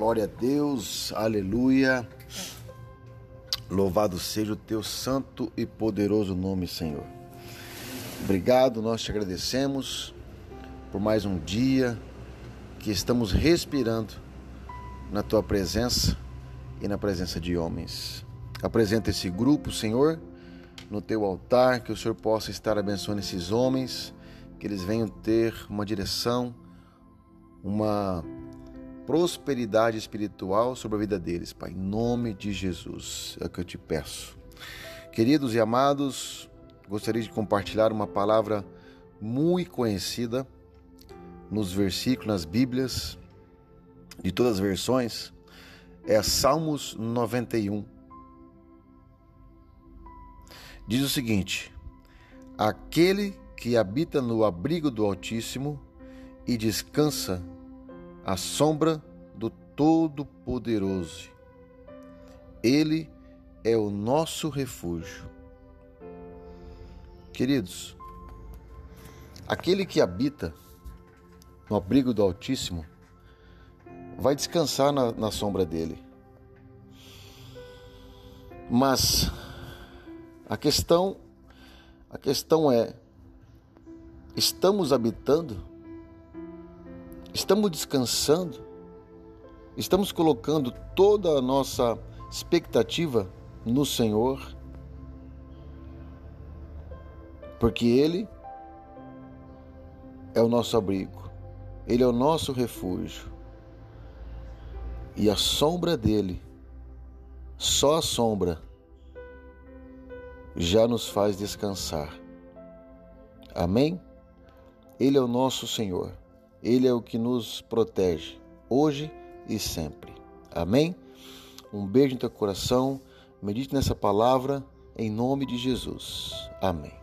Glória a Deus, aleluia. Louvado seja o teu santo e poderoso nome, Senhor. Obrigado, nós te agradecemos por mais um dia que estamos respirando na tua presença e na presença de homens. Apresenta esse grupo, Senhor, no teu altar, que o Senhor possa estar abençoando esses homens, que eles venham ter uma direção, uma prosperidade espiritual sobre a vida deles, Pai. Em nome de Jesus é o que eu te peço. Queridos e amados, gostaria de compartilhar uma palavra muito conhecida nos versículos, nas Bíblias, de todas as versões, é Salmos 91. Diz o seguinte: Aquele que habita no abrigo do Altíssimo e descansa à sombra do Todo-Poderoso. Ele é o nosso refúgio. Queridos, aquele que habita no abrigo do Altíssimo vai descansar na, na sombra dele. Mas a questão, a questão é, estamos habitando Estamos descansando? Estamos colocando toda a nossa expectativa no Senhor? Porque Ele é o nosso abrigo, Ele é o nosso refúgio. E a sombra dele, só a sombra, já nos faz descansar. Amém? Ele é o nosso Senhor. Ele é o que nos protege, hoje e sempre. Amém? Um beijo no teu coração, medite nessa palavra, em nome de Jesus. Amém.